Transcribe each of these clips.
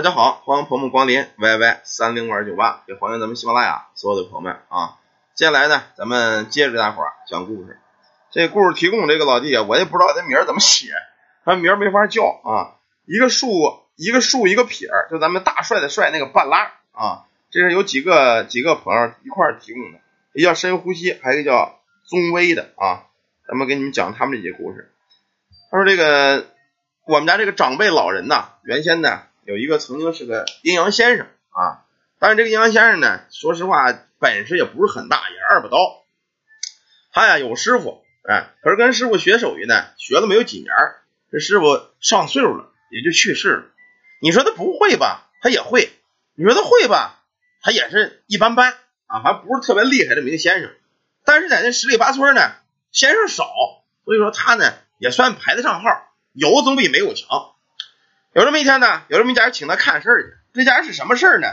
大家好，欢迎朋友们光临 YY 三零五二九八，也欢迎咱们喜马拉雅所有的朋友们啊。接下来呢，咱们接着给大伙儿讲故事。这故事提供这个老弟啊，我也不知道他名儿怎么写，他名儿没法叫啊。一个竖，一个竖，一个撇儿，就咱们大帅的帅那个半拉啊。这是有几个几个朋友一块提供的，一个叫深呼吸，还有一个叫宗威的啊。咱们给你们讲他们这些故事。他说这个我们家这个长辈老人呐，原先呢。有一个曾经是个阴阳先生啊，但是这个阴阳先生呢，说实话本事也不是很大，也二把刀。他呀有师傅，哎，可是跟师傅学手艺呢，学了没有几年，这师傅上岁数了，也就去世了。你说他不会吧，他也会；你说他会吧，他也是一般般啊，还不是特别厉害的名先生。但是在那十里八村呢，先生少，所以说他呢也算排得上号，有总比没有强。有这么一天呢，有这么一家人请他看事儿去。这家是什么事儿呢？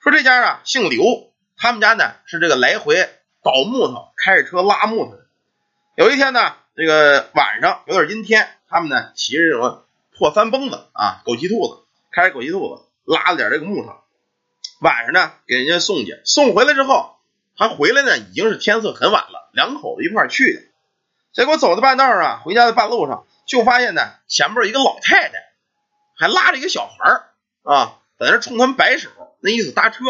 说这家啊姓刘，他们家呢是这个来回倒木头、开着车拉木头。有一天呢，这个晚上有点阴天，他们呢骑着这种破三蹦子啊，枸杞兔子，开着枸杞兔子拉了点这个木头，晚上呢给人家送去。送回来之后，他回来呢已经是天色很晚了，两口子一块去的。结果走到半道啊，回家的半路上就发现呢前面一个老太太。还拉着一个小孩啊，在那冲他们摆手，那意思搭车。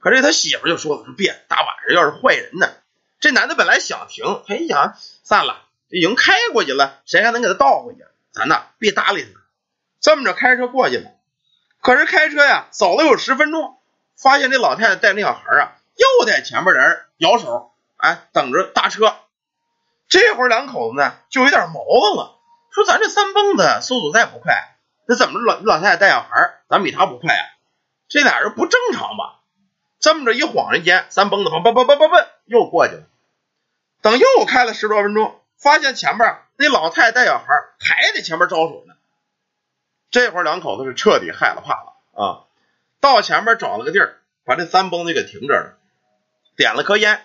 可是他媳妇就说了：“说别，大晚上要是坏人呢。”这男的本来想停，他一想，算了，已经开过去了，谁还能给他倒回去？咱呐，别搭理他。这么着开车过去了。可是开车呀，走了有十分钟，发现这老太太带那小孩啊，又在前面人摇手，哎，等着搭车。这会儿两口子呢，就有点毛病了，说：“咱这三蹦子速度再不快。”那怎么，老老太太带小孩咱比他不快啊？这俩人不正常吧？这么着一晃人间，三蹦子蹦蹦蹦蹦蹦又过去了。等又开了十多分钟，发现前面那老太太带小孩还在前面招手呢。这会儿两口子是彻底害了怕了啊！到前面找了个地儿，把这三蹦子给停这儿了，点了颗烟，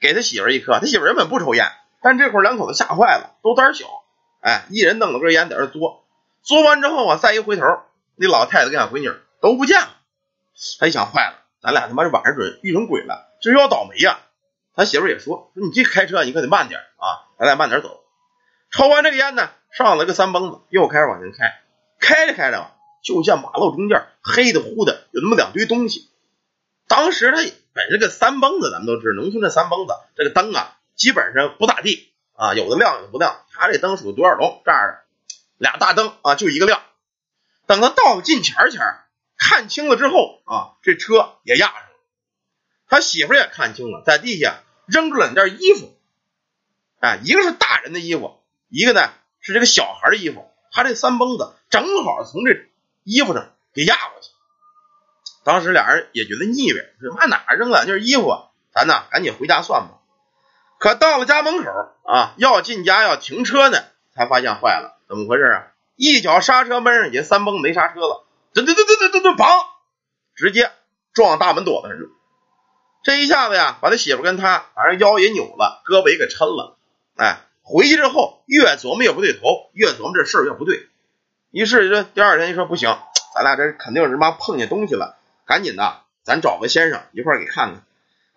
给他媳妇一颗。他媳妇原本不抽烟，但这会儿两口子吓坏了，都胆小，哎，一人弄了根烟在这嘬。做完之后啊，再一回头，那老太太跟俺闺女都不见了。他一想，坏了，咱俩他妈这晚上准遇上鬼了，这要倒霉呀！他媳妇也说：“说你这开车你可得慢点啊，咱俩慢点走。”抽完这个烟呢，上了个三蹦子，又开始往前开。开着开着，就见马路中间黑的乎的，有那么两堆东西。当时他本身个三蹦子，咱们都知道，农村这三蹦子这个灯啊，基本上不咋地啊，有的亮有的不亮。他这灯属于多少楼这样的。俩大灯啊，就一个亮。等他到近前前看清了之后啊，这车也压上了。他媳妇也看清了，在地下扔出两件衣服，哎，一个是大人的衣服，一个呢是这个小孩的衣服。他这三蹦子正好从这衣服上给压过去。当时俩人也觉得腻歪，说妈哪扔两件衣服啊？咱呐赶紧回家算吧。可到了家门口啊，要进家要停车呢，才发现坏了。怎么回事啊？一脚刹车闷上去，三蹦没刹车了，噔噔噔噔噔噔噔，直接撞大门垛子上了。这一下子呀，把他媳妇跟他，反正腰也扭了，胳膊也给抻了。哎，回去之后越琢磨越不对头，越琢磨这事儿越不对。于是这第二天一说不行，咱俩这肯定是妈碰见东西了，赶紧的，咱找个先生一块儿给看看。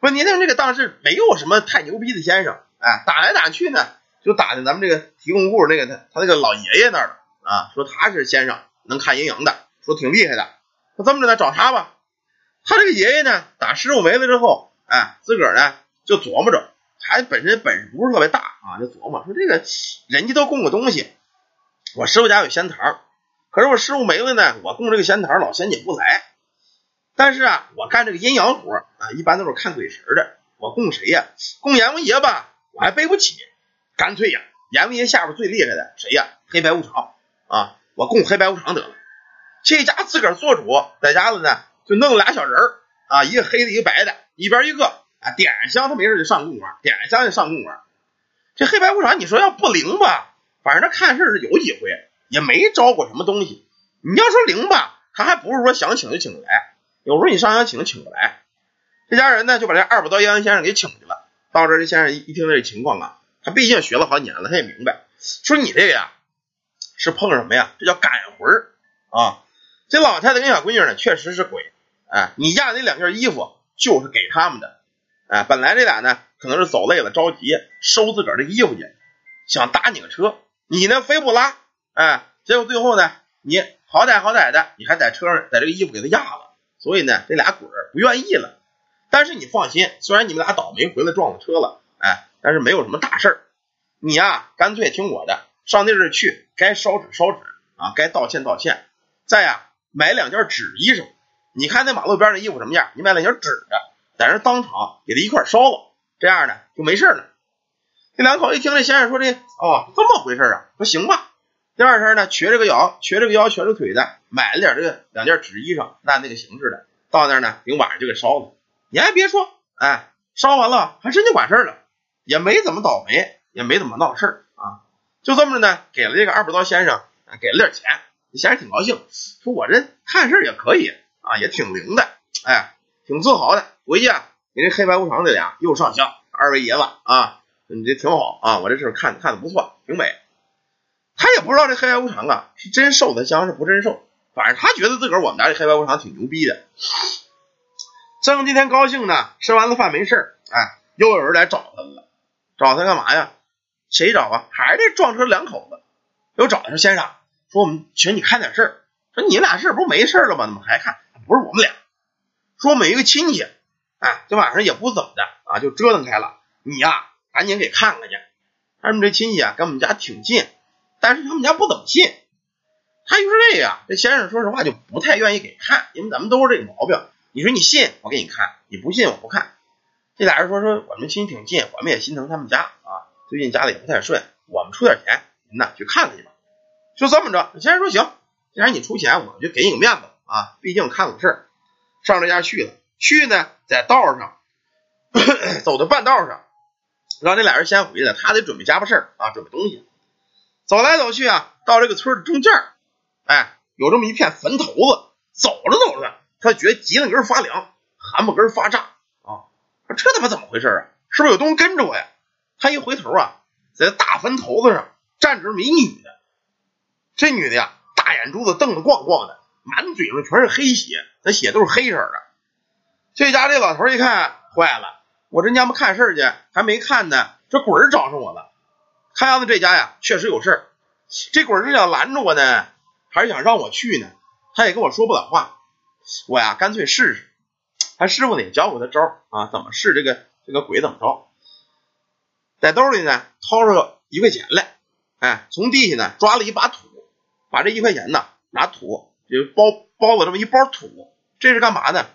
说您那这个当时没有什么太牛逼的先生，哎，打来打去呢。就打听咱们这个提供故事那个他他那个老爷爷那儿啊，说他是先生，能看阴阳的，说挺厉害的。说这么着呢，找他吧。他这个爷爷呢，打师傅没了之后，哎，自个儿呢就琢磨着，还本身本事不是特别大啊，就琢磨说这个人家都供个东西，我师傅家有仙桃，可是我师傅没了呢，我供这个仙桃老仙姐不来。但是啊，我干这个阴阳活啊，一般都是看鬼神的，我供谁呀？供阎王爷吧，我还背不起。干脆呀，阎王爷下边最厉害的谁呀？黑白无常啊！我供黑白无常得了。这家自个儿做主，在家子呢就弄俩小人儿啊，一个黑的，一个白的，一边一个啊。点香，他没事就上供玩，点香就上供玩。这黑白无常，你说要不灵吧？反正他看事是有几回，也没招过什么东西。你要说灵吧，他还不是说想请就请来。有时候你上香请，请不来。这家人呢就把这二把刀阴阳先生给请去了。到这，这先生一一听这情况啊。他毕竟学了好几年了，他也明白，说你这个呀是碰什么呀？这叫赶魂啊！这老太太跟小闺女呢，确实是鬼。哎，你压那两件衣服就是给他们的。哎，本来这俩呢，可能是走累了着急收自个儿的衣服去，想搭你个车，你呢非不拉。哎，结果最后呢，你好歹好歹的，你还在车上在这个衣服给他压了。所以呢，这俩鬼不愿意了。但是你放心，虽然你们俩倒霉回来撞了车了，但是没有什么大事儿。你呀，干脆听我的，上那阵去，该烧纸烧纸啊，该道歉道歉。再呀，买两件纸衣裳。你看那马路边的衣服什么样？你买两件纸的，在那当场给他一块烧了，这样呢就没事了。这两口一听这先生说这哦这么回事啊，说行吧。第二天呢，瘸着个腰，瘸着个腰，瘸着腿的，买了点这个两件纸衣裳，按那个形式的，到那儿呢，顶晚上就给烧了。你还别说，哎，烧完了还真就管事儿了，也没怎么倒霉。也没怎么闹事儿啊，就这么着呢，给了这个二把刀先生，给了点钱，先生挺高兴，说我这看事也可以啊，也挺灵的，哎，挺自豪的。回去啊，给这黑白无常这俩又上香，二位爷子啊，你这挺好啊，我这事儿看看的不错，挺美。他也不知道这黑白无常啊是真受的香是不真受，反正他觉得自个儿我们家这黑白无常挺牛逼的。正今天高兴呢，吃完了饭没事儿，哎，又有人来找他了，找他干嘛呀？谁找啊？还是这撞车两口子又找他说：“先生，说我们请你看点事儿。说你俩事儿不是没事了吗？怎么还看？不是我们俩，说我们一个亲戚，哎，这晚上也不怎么的啊，就折腾开了。你呀，赶紧给看看去。他们这亲戚啊，跟我们家挺近，但是他们家不怎么信。他就是这个，这先生说实话就不太愿意给看，因为咱们都是这个毛病。你说你信，我给你看；你不信，我不看。这俩人说说我们亲戚挺近，我们也心疼他们家啊。”最近家里也不太顺，我们出点钱，您呢去看看去吧。就这么着，先生说行，既然你出钱，我就给你个面子啊，毕竟看个事儿。上这家去了，去呢在道上 走到半道上，让这俩人先回来，他得准备家伙事儿啊，准备东西。走来走去啊，到这个村的中间，哎，有这么一片坟头子。走着走着，他觉得脊梁根发凉，寒毛根发炸，这他妈怎么回事啊？是不是有东西跟着我呀？他一回头啊，在大坟头子上站着一女的。这女的呀，大眼珠子瞪得光光的，满嘴上全是黑血，那血都是黑色的。这家这老头一看，坏了，我这娘们看事去，还没看呢，这鬼儿找上我了。看样子这家呀，确实有事儿。这鬼是想拦着我呢，还是想让我去呢？他也跟我说不了话。我呀，干脆试试。他师傅呢也教过他招啊，怎么试这个这个鬼怎么着。在兜里呢，掏出一块钱来，哎，从地下呢抓了一把土，把这一块钱呢拿土就包包了这么一包土，这是干嘛呢？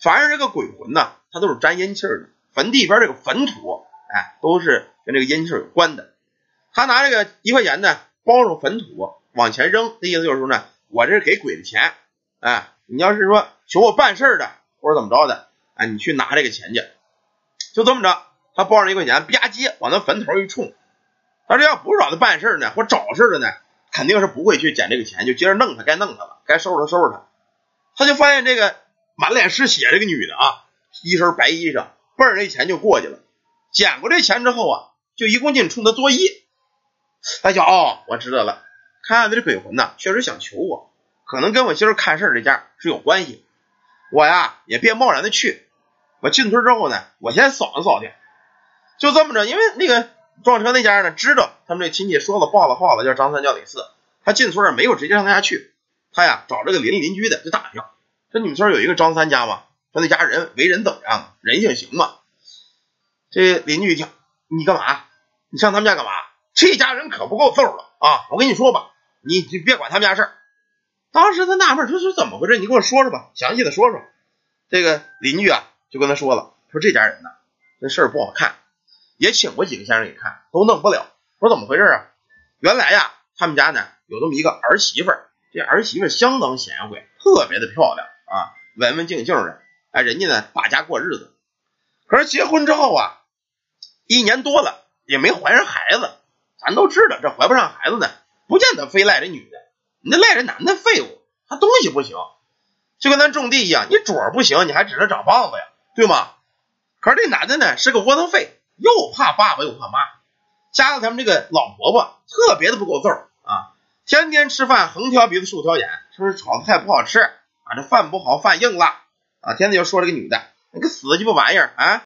凡是这个鬼魂呢，它都是沾阴气的，坟地边这个坟土，哎，都是跟这个阴气有关的。他拿这个一块钱呢包上坟土往前扔，那意思就是说呢，我这是给鬼的钱，哎，你要是说求我办事的或者怎么着的，哎，你去拿这个钱去，就这么着。他包上一块钱，吧唧往那坟头一冲。他这要不是找他办事呢，或找事的呢，肯定是不会去捡这个钱，就接着弄他，该弄他了，该收拾他收拾他。他就发现这个满脸是血这个女的啊，一身白衣裳，奔着这钱就过去了。捡过这钱之后啊，就一共劲冲他作揖。他想哦，我知道了，看样子这鬼魂呐，确实想求我，可能跟我今儿看事这家是有关系。我呀也别贸然的去，我进村之后呢，我先扫听扫去。就这么着，因为那个撞车那家呢，知道他们这亲戚说了报了话了，叫张三叫李四，他进村没有直接上他家去，他呀找这个邻里邻居的就打听，说你们村有一个张三家吗？说那家人为人怎么样？人性行吗？这邻居一听，你干嘛？你上他们家干嘛？这家人可不够揍了啊！我跟你说吧，你你别管他们家事儿。当时他纳闷，说是怎么回事？你给我说说吧，详细的说说。这个邻居啊就跟他说了，说这家人呢，这事儿不好看。也请过几个先生给看，都弄不了。说怎么回事啊？原来呀，他们家呢有这么一个儿媳妇儿，这儿媳妇相当贤惠，特别的漂亮啊，文文静静的。哎，人家呢把家过日子。可是结婚之后啊，一年多了也没怀上孩子。咱都知道，这怀不上孩子呢，不见得非赖这女的，你那赖着男的废物，他东西不行，就跟咱种地一样，你主不行，你还指着长棒子呀，对吗？可是这男的呢是个窝囊废。又怕爸爸又怕妈，加上他们这个老婆婆特别的不够揍啊，天天吃饭横挑鼻子竖挑眼，说是炒的菜不好吃啊，这饭不好，饭硬了啊，天天就说这个女的，那个死鸡巴玩意儿啊，